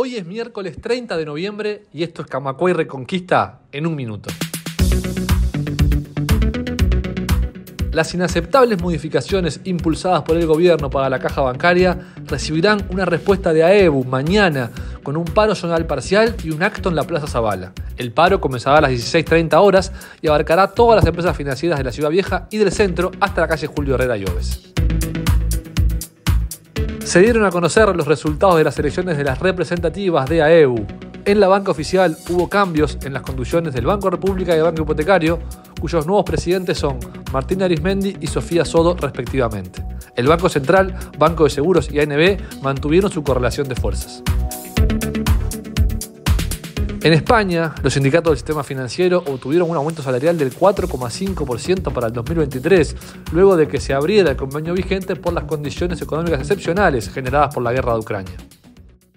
Hoy es miércoles 30 de noviembre y esto es Camacuay Reconquista en un minuto. Las inaceptables modificaciones impulsadas por el gobierno para la caja bancaria recibirán una respuesta de AEBU mañana con un paro zonal parcial y un acto en la Plaza Zavala. El paro comenzará a las 16.30 horas y abarcará todas las empresas financieras de la Ciudad Vieja y del centro hasta la calle Julio Herrera Lloves. Se dieron a conocer los resultados de las elecciones de las representativas de AEU. En la banca oficial hubo cambios en las conducciones del Banco República y el Banco Hipotecario, cuyos nuevos presidentes son Martín Arismendi y Sofía Sodo respectivamente. El Banco Central, Banco de Seguros y ANB mantuvieron su correlación de fuerzas. En España, los sindicatos del sistema financiero obtuvieron un aumento salarial del 4,5% para el 2023, luego de que se abriera el convenio vigente por las condiciones económicas excepcionales generadas por la guerra de Ucrania.